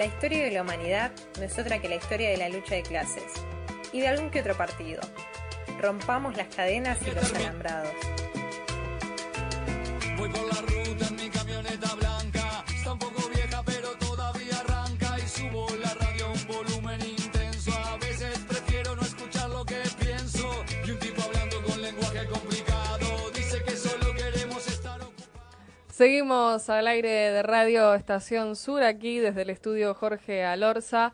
La historia de la humanidad no es otra que la historia de la lucha de clases y de algún que otro partido. Rompamos las cadenas y los alambrados. Seguimos al aire de Radio Estación Sur aquí desde el estudio Jorge Alorza.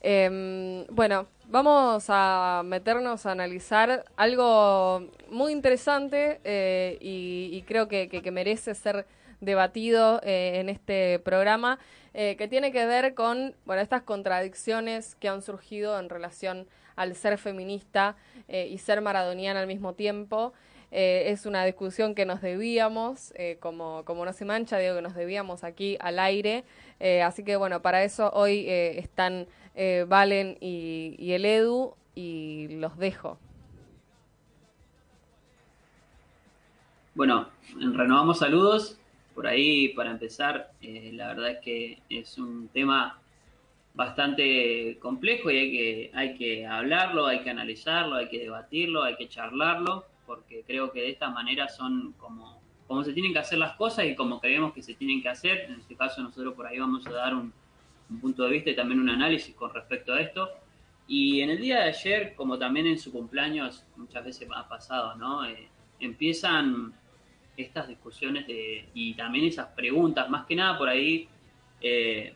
Em, bueno, vamos a meternos a analizar algo muy interesante eh, y, creo que, merece ser debatido eh, en este programa, eh, que tiene que ver con bueno, estas contradicciones que han surgido en relación al ser feminista y ser maradoniana al mismo tiempo. Eh, es una discusión que nos debíamos, eh, como, como no se mancha, digo que nos debíamos aquí al aire. Eh, así que bueno, para eso hoy están Valen y, y el Edu y los dejo. Bueno, renovamos saludos. Por ahí, para empezar, la verdad es que es un tema bastante complejo y hay que, hay que hablarlo, hay que analizarlo, hay que debatirlo, hay que charlarlo, porque creo que de esta manera son como, como se tienen que hacer las cosas y como creemos que se tienen que hacer. En este caso nosotros por ahí vamos a dar un, un punto de vista y también un análisis con respecto a esto. Y en el día de ayer, como también en su cumpleaños, muchas veces ha pasado, ¿no? Eh, empiezan estas discusiones de, y también esas preguntas, más que nada por ahí eh,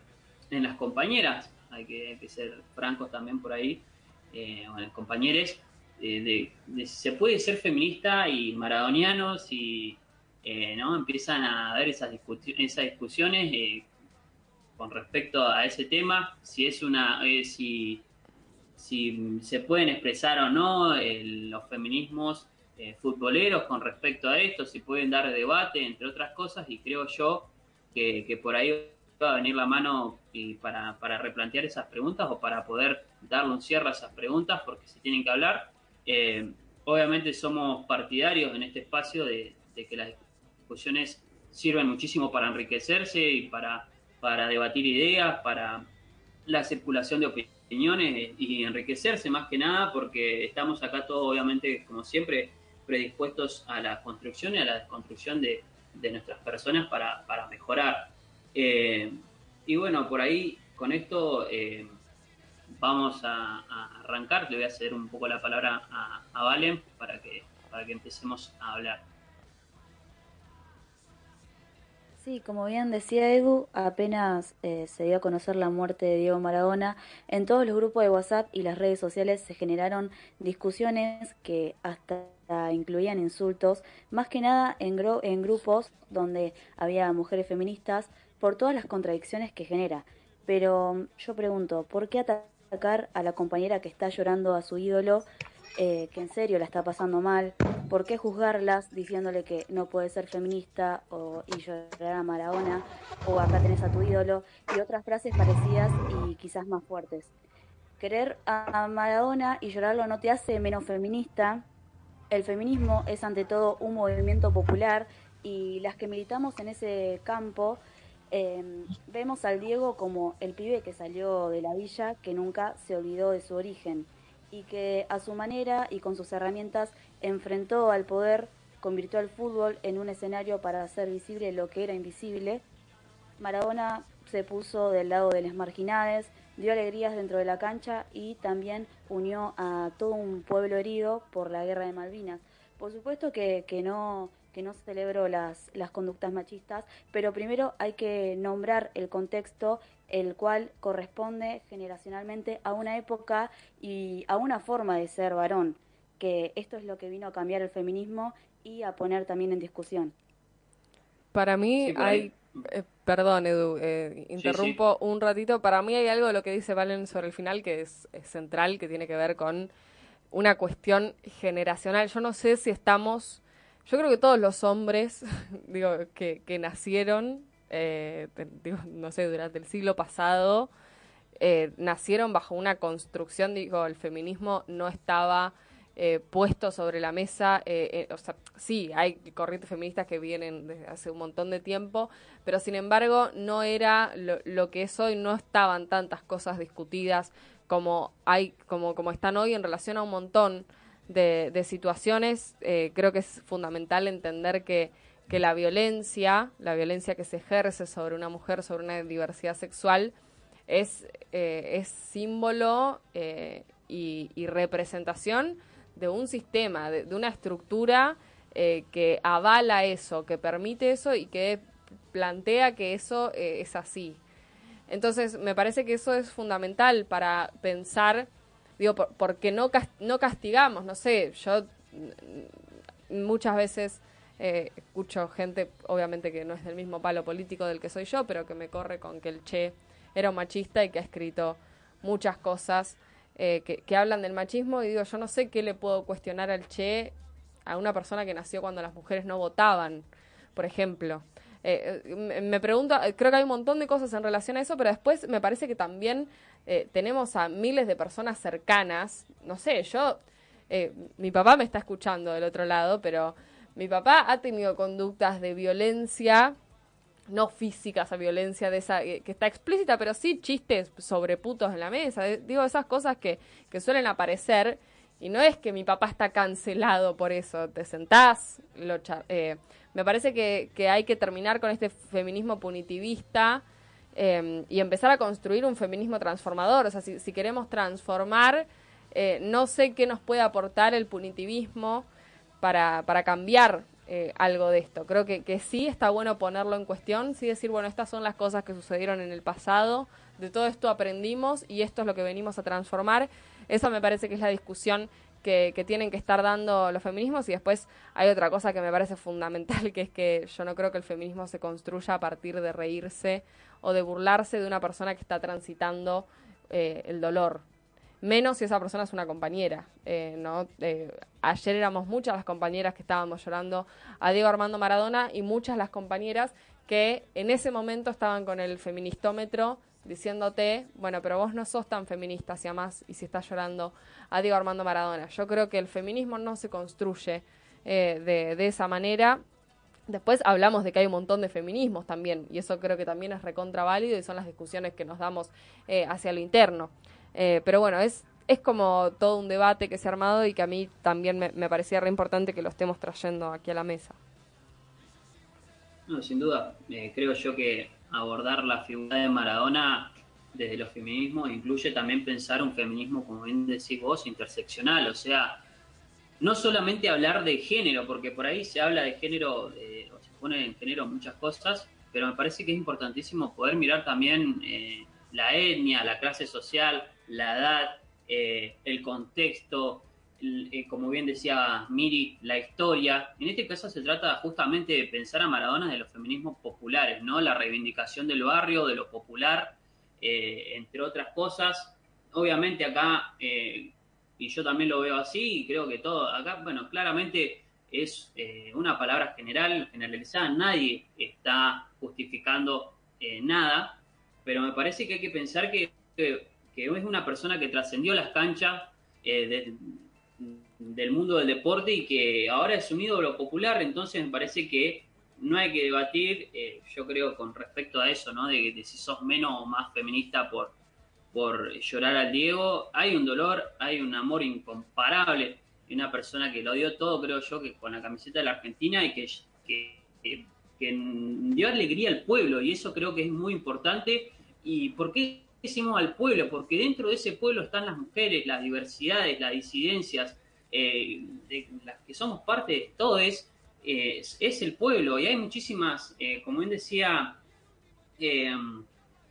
en las compañeras, hay que, ser francos también por ahí, eh, o en las compañeras, de, de si se puede ser feminista y maradoniano, si eh, ¿no? empiezan a haber esas, discuti- esas discusiones eh, con respecto a ese tema, si es una, eh, si, si se pueden expresar o no los feminismos eh, futboleros con respecto a esto, si pueden dar debate, entre otras cosas, y creo yo que, que por ahí va a venir la mano y para, para replantear esas preguntas o para poder darle un cierre a esas preguntas, porque se tienen que hablar. Eh, obviamente somos partidarios en este espacio de, que las discusiones sirven muchísimo para enriquecerse y para, para debatir ideas, para la circulación de opiniones y enriquecerse más que nada, porque estamos acá todos, obviamente, como siempre, predispuestos a la construcción y a la desconstrucción de, de nuestras personas para, para mejorar. Eh, y bueno, por ahí, con esto eh, vamos a, arrancar. Le voy a ceder un poco la palabra a, Valen para que, para que empecemos a hablar. Sí, como bien decía Edu, apenas eh, se dio a conocer la muerte de Diego Maradona, en todos los grupos de WhatsApp y las redes sociales se generaron discusiones que hasta incluían insultos, más que nada en, gro- en grupos donde había mujeres feministas, por todas las contradicciones que genera. Pero yo pregunto, ¿por qué atacar a la compañera que está llorando a su ídolo, eh, que en serio la está pasando mal? ¿Por qué juzgarlas diciéndole que no puede ser feminista o, y llorar a Maradona o acá tenés a tu ídolo y otras frases parecidas y quizás más fuertes? Querer a Maradona y llorarlo no te hace menos feminista. El feminismo es ante todo un movimiento popular y las que militamos en ese campo eh, vemos al Diego como el pibe que salió de la villa que nunca se olvidó de su origen y que a su manera y con sus herramientas enfrentó al poder, convirtió al fútbol en un escenario para hacer visible lo que era invisible. Maradona se puso del lado de las marginales, dio alegrías dentro de la cancha y también unió a todo un pueblo herido por la guerra de Malvinas. Por supuesto que, que no que no celebro las, las conductas machistas, pero primero hay que nombrar el contexto el cual corresponde generacionalmente a una época y a una forma de ser varón, que esto es lo que vino a cambiar el feminismo y a poner también en discusión. Para mí Sí, hay, eh, perdón Edu, eh, interrumpo un ratito, para mí hay algo de lo que dice Valen sobre el final que es, es central, que tiene que ver con una cuestión generacional. Yo no sé si estamos, yo creo que todos los hombres, digo, que, que nacieron, eh, digo, no sé, durante el siglo pasado, eh, nacieron bajo una construcción, digo, el feminismo no estaba eh, puesto sobre la mesa. Eh, eh, o sea, sí, hay corrientes feministas que vienen desde hace un montón de tiempo, pero sin embargo no era lo, lo que es hoy, no estaban tantas cosas discutidas como hay, como, como están hoy en relación a un montón de, situaciones. creo que es fundamental entender que, que la violencia, la violencia que se ejerce sobre una mujer, sobre una diversidad sexual, es, es símbolo y, y representación de un sistema, de, una estructura eh, que avala eso, que permite eso y que plantea que eso eh, es así. Entonces, me parece que eso es fundamental para pensar, digo, porque no, no castigamos, no sé, yo mm, muchas veces eh, escucho gente, obviamente que no es del mismo palo político del que soy yo, pero que me corre con que el Che era un machista y que ha escrito muchas cosas eh, que, hablan del machismo y digo, yo no sé qué le puedo cuestionar al Che a una persona que nació cuando las mujeres no votaban, por ejemplo. Eh, eh, me pregunto, creo que hay un montón de cosas en relación a eso, pero después me parece que también tenemos a miles de personas cercanas, no sé, yo, mi papá me está escuchando del otro lado, pero mi papá ha tenido conductas de violencia no física, esa violencia de esa que está explícita, pero sí chistes sobre putos en la mesa. Digo, esas cosas que, que suelen aparecer. Y no es que mi papá está cancelado por eso. Te sentás, lo eh, me parece que, que, hay que terminar con este feminismo punitivista eh, y empezar a construir un feminismo transformador. O sea, si, si queremos transformar, eh, no sé qué nos puede aportar el punitivismo para, para cambiar eh, algo de esto. Creo que, que sí está bueno ponerlo en cuestión, sí decir, bueno, estas son las cosas que sucedieron en el pasado, de todo esto aprendimos y esto es lo que venimos a transformar. Esa me parece que es la discusión que, que, tienen que estar dando los feminismos y después hay otra cosa que me parece fundamental, que es que yo no creo que el feminismo se construya a partir de reírse o de burlarse de una persona que está transitando eh, el dolor menos si esa persona es una compañera. Eh, ¿no? Eh, ayer éramos muchas las compañeras que estábamos llorando a Diego Armando Maradona y muchas las compañeras que en ese momento estaban con el feministómetro diciéndote, bueno, pero vos no sos tan feminista hacia más y si estás llorando a Diego Armando Maradona. Yo creo que el feminismo no se construye eh, de, de esa manera. Después hablamos de que hay un montón de feminismos también, y eso creo que también es recontra válido y son las discusiones que nos damos hacia lo interno. Eh, pero bueno, es, es como todo un debate que se ha armado y que a mí también me, me parecía re importante que lo estemos trayendo aquí a la mesa. No, sin duda. Eh, creo yo que abordar la figura de Maradona desde los feminismos incluye también pensar un feminismo, como bien decís vos, interseccional. O sea, no solamente hablar de género, porque por ahí se habla de género, o se pone en género muchas cosas, pero me parece que es importantísimo poder mirar también eh, la etnia, la clase social, la edad, eh, el contexto, eh, como bien decía Miri, la historia. En este caso se trata justamente de pensar a Maradona de los feminismos populares, ¿no? La reivindicación del barrio, de lo popular, eh, entre otras cosas. Obviamente acá, y yo también lo veo así, y creo que todo, acá, bueno, claramente es una palabra general, generalizada, nadie está justificando nada, pero me parece que hay que pensar que que es una persona que trascendió las canchas eh, del mundo del deporte y que ahora es un ídolo popular, entonces me parece que no hay que debatir, eh, yo creo, con respecto a eso, ¿no? De, de, si sos menos o más feminista por, por llorar al Diego. Hay un dolor, hay un amor incomparable y una persona que lo dio todo, creo yo, que con la camiseta de la Argentina y que, que, que dio alegría al pueblo y eso creo que es muy importante. ¿Y por qué al pueblo, porque dentro de ese pueblo están las mujeres, las diversidades, las disidencias, eh, de las que somos parte de todo es, es, el pueblo. Y hay muchísimas, eh, como bien decía eh,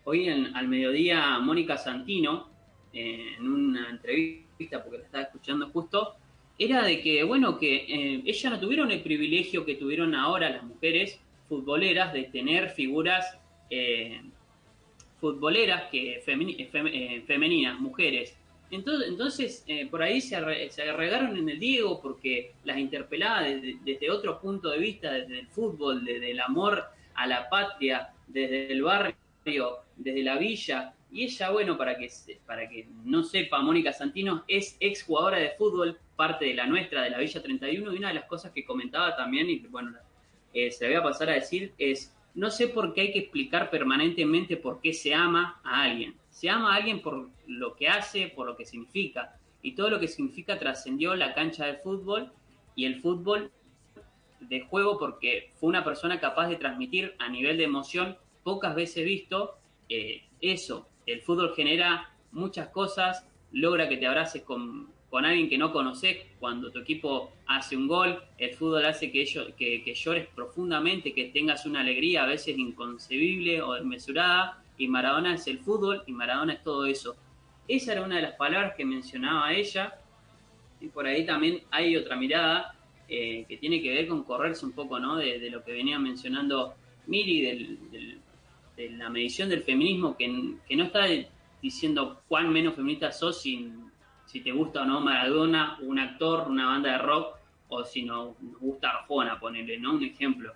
hoy en, al mediodía Mónica Santino, en una entrevista, porque la estaba escuchando justo, era de que, bueno, que ellas no tuvieron el privilegio que tuvieron ahora las mujeres futboleras de tener figuras futboleras que eh, eh, femeninas, mujeres. Entonces, entonces eh, por ahí se, arreglaron en el Diego porque las interpelaba desde, otro punto de vista, desde el fútbol, desde el amor a la patria, desde el barrio, desde la villa. Y ella, bueno, para que, para que no sepa, Mónica Santino es ex jugadora de fútbol parte de la nuestra, de la Villa 31, y una de las cosas que comentaba también, y bueno, se le voy a pasar a decir, es, no sé por qué hay que explicar permanentemente por qué se ama a alguien. Se ama a alguien por lo que hace, por lo que significa, y todo lo que significa trascendió la cancha de fútbol y el fútbol de juego porque fue una persona capaz de transmitir a nivel de emoción pocas veces visto eh, eso. El fútbol genera muchas cosas, logra que te abraces con, con alguien que no conoces cuando tu equipo hace un gol, el fútbol hace que, ellos, que, que llores profundamente, que tengas una alegría a veces inconcebible o desmesurada, y Maradona es el fútbol y Maradona es todo eso. Esa era una de las palabras que mencionaba ella, y por ahí también hay otra mirada eh, que tiene que ver con correrse un poco ¿no? de, lo que venía mencionando Miri, del, de la medición del feminismo, que, que no está diciendo cuán menos feminista sos sin si te gusta o no Maradona, un actor, una banda de rock, o si no, nos gusta Arjona, ponerle, ¿no? Un ejemplo.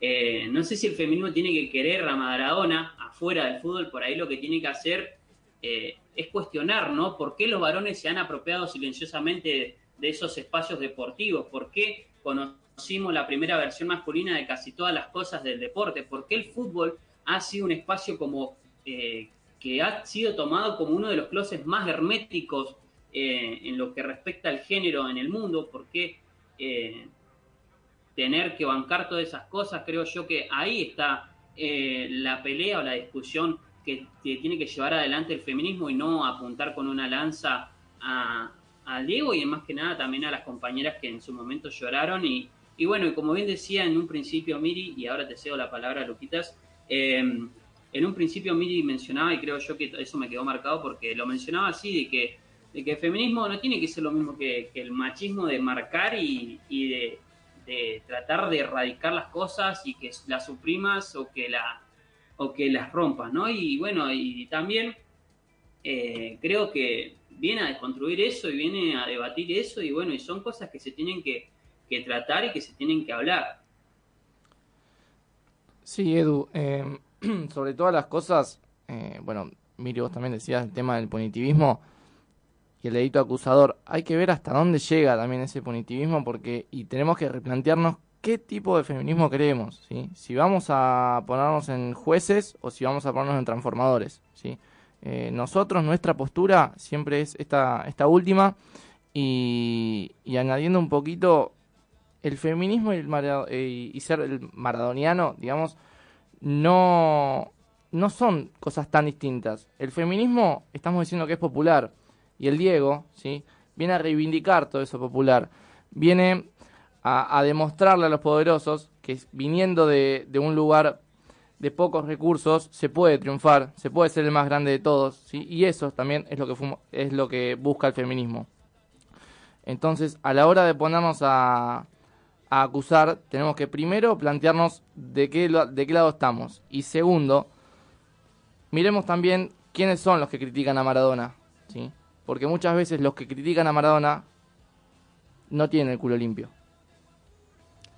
Eh, no sé si el feminismo tiene que querer a Maradona afuera del fútbol, por ahí lo que tiene que hacer eh, es cuestionar, ¿no? ¿Por qué los varones se han apropiado silenciosamente de, esos espacios deportivos? ¿Por qué conocimos la primera versión masculina de casi todas las cosas del deporte? ¿Por qué el fútbol ha sido un espacio como eh, que ha sido tomado como uno de los closets más herméticos eh, en lo que respecta al género en el mundo, porque eh, tener que bancar todas esas cosas, creo yo que ahí está eh, la pelea o la discusión que, tiene que llevar adelante el feminismo y no apuntar con una lanza a, Diego y más que nada también a las compañeras que en su momento lloraron y, bueno, y como bien decía en un principio Miri, y ahora te cedo la palabra, Luquitas, en un principio Miri mencionaba, y creo yo que eso me quedó marcado porque lo mencionaba así, de que de que el feminismo no tiene que ser lo mismo que, el machismo de marcar y, de, tratar de erradicar las cosas y que las suprimas o que, las rompas, ¿no? Y bueno, y también eh, creo que viene a desconstruir eso y viene a debatir eso y bueno, y son cosas que se tienen que, tratar y que se tienen que hablar. Sí, Edu, em, sobre todas las cosas, eh, bueno, Miri, vos también decías el tema del punitivismo y el dedito acusador. Hay que ver hasta dónde llega también ese punitivismo porque y tenemos que replantearnos qué tipo de feminismo queremos. Si vamos a ponernos en jueces o si vamos a ponernos en transformadores, ¿sí? Eh, nosotros, nuestra postura siempre es esta, esta última y, añadiendo un poquito el feminismo y, el eh, y ser el maradoniano, digamos, no, no son cosas tan distintas. El feminismo estamos diciendo que es popular, y el Diego, ¿sí? viene a reivindicar todo eso popular, viene a, demostrarle a los poderosos que viniendo de, un lugar de pocos recursos se puede triunfar, se puede ser el más grande de todos, ¿sí? y eso también es lo que, es lo que busca el feminismo. Entonces, a la hora de ponernos a, a acusar, tenemos que primero plantearnos de qué, de qué lado estamos. Y segundo, miremos también quiénes son los que critican a Maradona. ¿sí? Porque muchas veces los que critican a Maradona no tienen el culo limpio.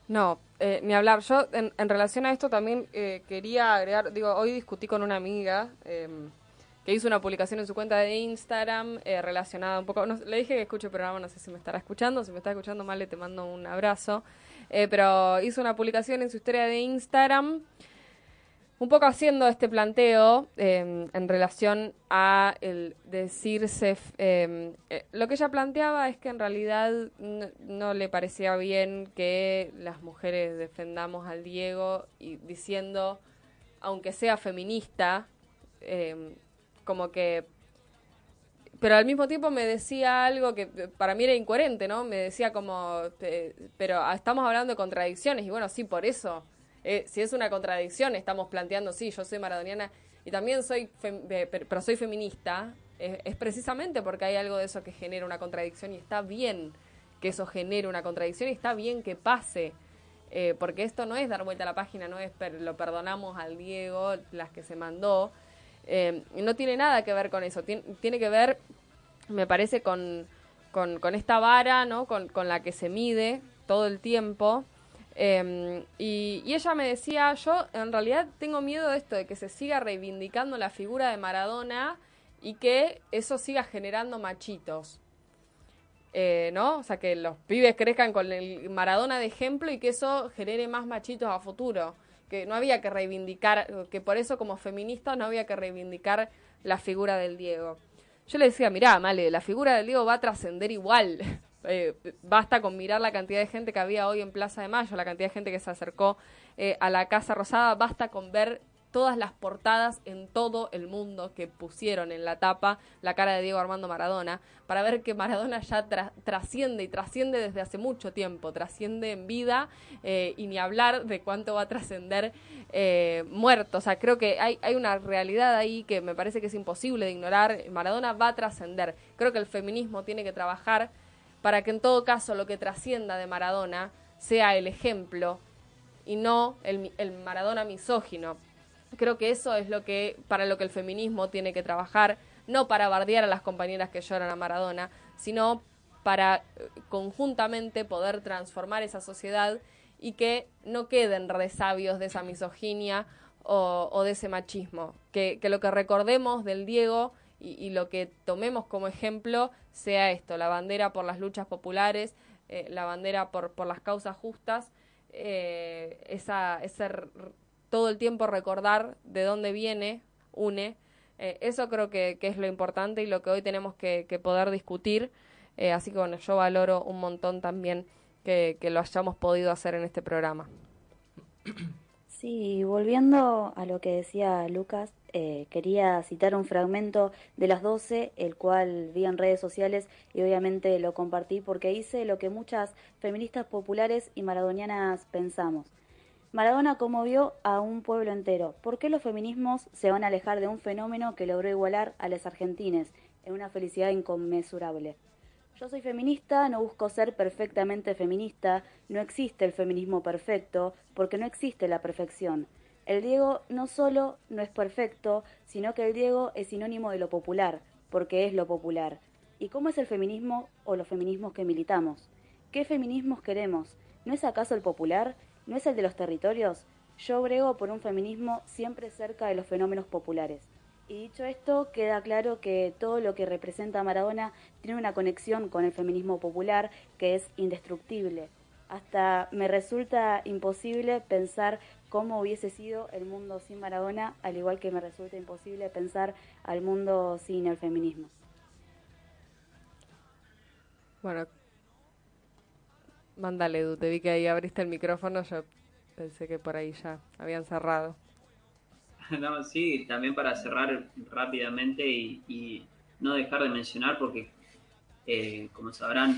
No, eh, ni hablar. Yo en, relación a esto también eh, quería agregar, digo, hoy discutí con una amiga em, que hizo una publicación en su cuenta de Instagram eh, relacionada un poco, le dije que escuche el programa, no sé si me estará escuchando, si me está escuchando mal le te mando un abrazo, pero hizo una publicación en su historia de Instagram un poco haciendo este planteo em, en relación a el decirse, em, eh, lo que ella planteaba es que en realidad no, le parecía bien que las mujeres defendamos al Diego y diciendo, aunque sea feminista, em, como que pero al mismo tiempo me decía algo que para mí era incoherente, ¿no? Me decía como, pero estamos hablando de contradicciones y bueno, sí, por eso eh, si es una contradicción, estamos planteando, sí, yo soy maradoniana y también soy, pero soy feminista, es precisamente porque hay algo de eso que genera una contradicción y está bien que eso genere una contradicción y está bien que pase. Eh, porque esto no es dar vuelta a la página, no es lo perdonamos al Diego, las que se mandó, eh, no tiene nada que ver con eso, tiene, que ver, me parece, con, con, con esta vara, ¿no? Con, con, la que se mide todo el tiempo Em, y, ella me decía, yo en realidad tengo miedo de esto, de que se siga reivindicando la figura de Maradona y que eso siga generando machitos. eh, ¿no? O sea, que los pibes crezcan con el Maradona de ejemplo y que eso genere más machitos a futuro. Que no había que reivindicar, que por eso como feministas no había que reivindicar la figura del Diego. Yo le decía, mirá, Male, la figura del Diego va a trascender igual. Eh, basta con mirar la cantidad de gente que había hoy en Plaza de Mayo, la cantidad de gente que se acercó eh, a la Casa Rosada, basta con ver todas las portadas en todo el mundo que pusieron en la tapa la cara de Diego Armando Maradona, para ver que Maradona ya trasciende y trasciende desde hace mucho tiempo, trasciende en vida eh, y ni hablar de cuánto va a trascender eh, muerto. O sea, creo que hay, hay una realidad ahí que me parece que es imposible de ignorar. Maradona va a trascender. Creo que el feminismo tiene que trabajar para que en todo caso lo que trascienda de Maradona sea el ejemplo y no el, el Maradona misógino Creo que eso es lo que para lo que el feminismo tiene que trabajar, no para bardear a las compañeras que lloran a Maradona, sino para eh, conjuntamente poder transformar esa sociedad y que no queden resabios de esa misoginia o, de ese machismo. Que, lo que recordemos del Diego y, lo que tomemos como ejemplo sea esto, la bandera por las luchas populares, eh, la bandera por, por las causas justas, eh, esa, ese todo el tiempo recordar de dónde viene, une. Eh, eso creo que, es lo importante y lo que hoy tenemos que, poder discutir. Así que bueno, yo valoro un montón también que, lo hayamos podido hacer en este programa. Sí, volviendo a lo que decía Lucas, eh, quería citar un fragmento de las 12, el cual vi en redes sociales y obviamente lo compartí porque hice lo que muchas feministas populares y maradonianas pensamos. Maradona conmovió a un pueblo entero. ¿Por qué los feminismos se van a alejar de un fenómeno que logró igualar a las argentines en una felicidad inconmensurable? Yo soy feminista, no busco ser perfectamente feminista, no existe el feminismo perfecto, porque no existe la perfección. El Diego no solo no es perfecto, sino que el Diego es sinónimo de lo popular, porque es lo popular. ¿Y cómo es el feminismo o los feminismos que militamos? ¿Qué feminismos queremos? ¿No es acaso el popular? ¿No es el de los territorios? Yo brego por un feminismo siempre cerca de los fenómenos populares. Y dicho esto, queda claro que todo lo que representa Maradona tiene una conexión con el feminismo popular que es indestructible. Hasta me resulta imposible pensar cómo hubiese sido el mundo sin Maradona, al igual que me resulta imposible pensar al mundo sin el feminismo. Bueno, Mándale, Edu, te vi que ahí abriste el micrófono, yo pensé que por ahí ya habían cerrado. No, sí, también para cerrar rápidamente y, no dejar de mencionar, porque eh, como sabrán,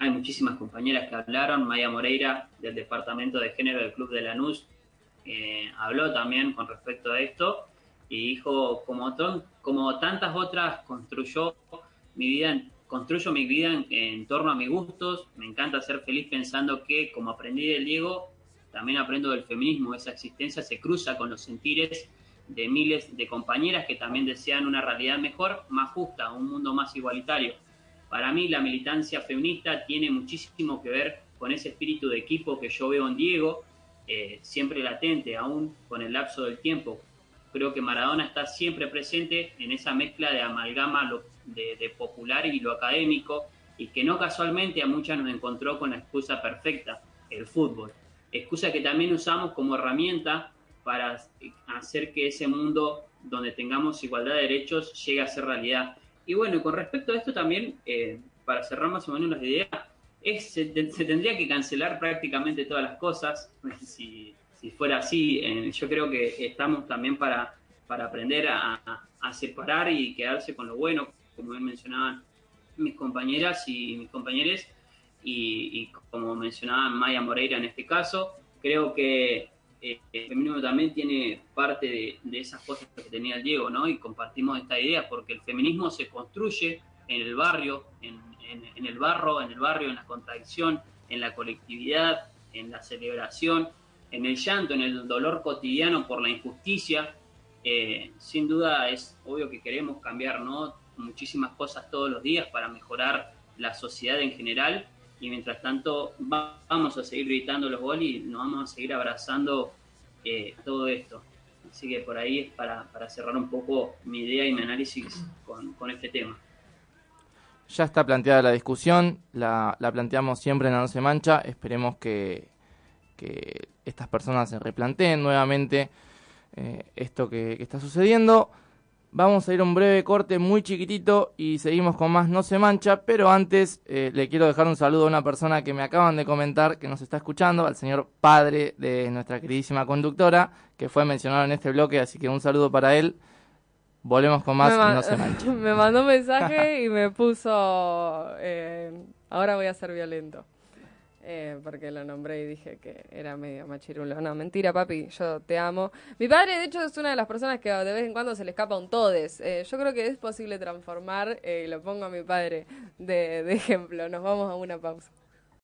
hay muchísimas compañeras que hablaron. Maya Moreira, del Departamento de Género del Club de Lanús, eh, habló también con respecto a esto y dijo, como, tantas otras, construyó mi vida en construyo mi vida en, torno a mis gustos, me encanta ser feliz pensando que, como aprendí del Diego, también aprendo del feminismo, esa existencia se cruza con los sentires de miles de compañeras que también desean una realidad mejor, más justa, un mundo más igualitario. Para mí la militancia feminista tiene muchísimo que ver con ese espíritu de equipo que yo veo en Diego, eh, siempre latente, aún con el lapso del tiempo. Creo que Maradona está siempre presente en esa mezcla de amalgama de, popular y lo académico, y que no casualmente a muchas nos encontró con la excusa perfecta, el fútbol. Excusa que también usamos como herramienta para hacer que ese mundo donde tengamos igualdad de derechos llegue a ser realidad. Y bueno, con respecto a esto también, eh, para cerrar más o menos las ideas, es, se, tendría que cancelar prácticamente todas las cosas. Si, si fuera así, eh, yo creo que estamos también para, para aprender a, a, separar y quedarse con lo bueno, como mencionaban mis compañeras y mis compañeros, y, como mencionaba Maya Moreira en este caso, creo que eh, el feminismo también tiene parte de, esas cosas que tenía el Diego, ¿no? Y compartimos esta idea, porque el feminismo se construye en el barrio, en, el barro, en el barrio, en la contradicción, en la colectividad, en la celebración, en el llanto, en el dolor cotidiano por la injusticia. Eh, sin duda es obvio que queremos cambiar, ¿no? muchísimas cosas todos los días para mejorar la sociedad en general y mientras tanto vamos a seguir gritando los goles y nos vamos a seguir abrazando eh, todo esto. Así que por ahí es para, cerrar un poco mi idea y mi análisis con, este tema. ya está planteada la discusión, la, la planteamos siempre en la No Mancha, esperemos que, estas personas se replanteen nuevamente eh, esto que está sucediendo. Vamos a ir a un breve corte muy chiquitito y seguimos con más No se mancha, pero antes eh, le quiero dejar un saludo a una persona que me acaban de comentar que nos está escuchando, al señor padre de nuestra queridísima conductora, que fue mencionado en este bloque, así que un saludo para él. Volvemos con más No se mancha. me mandó un mensaje y me puso, eh, ahora voy a ser violento. Eh, porque lo nombré y dije que era medio machirulo. No, mentira, papi, yo te amo. Mi padre, de hecho, es una de las personas que de vez en cuando se le escapa un todes. Eh, yo creo que es posible transformar, eh, y lo pongo a mi padre de, de ejemplo. Nos vamos a una pausa.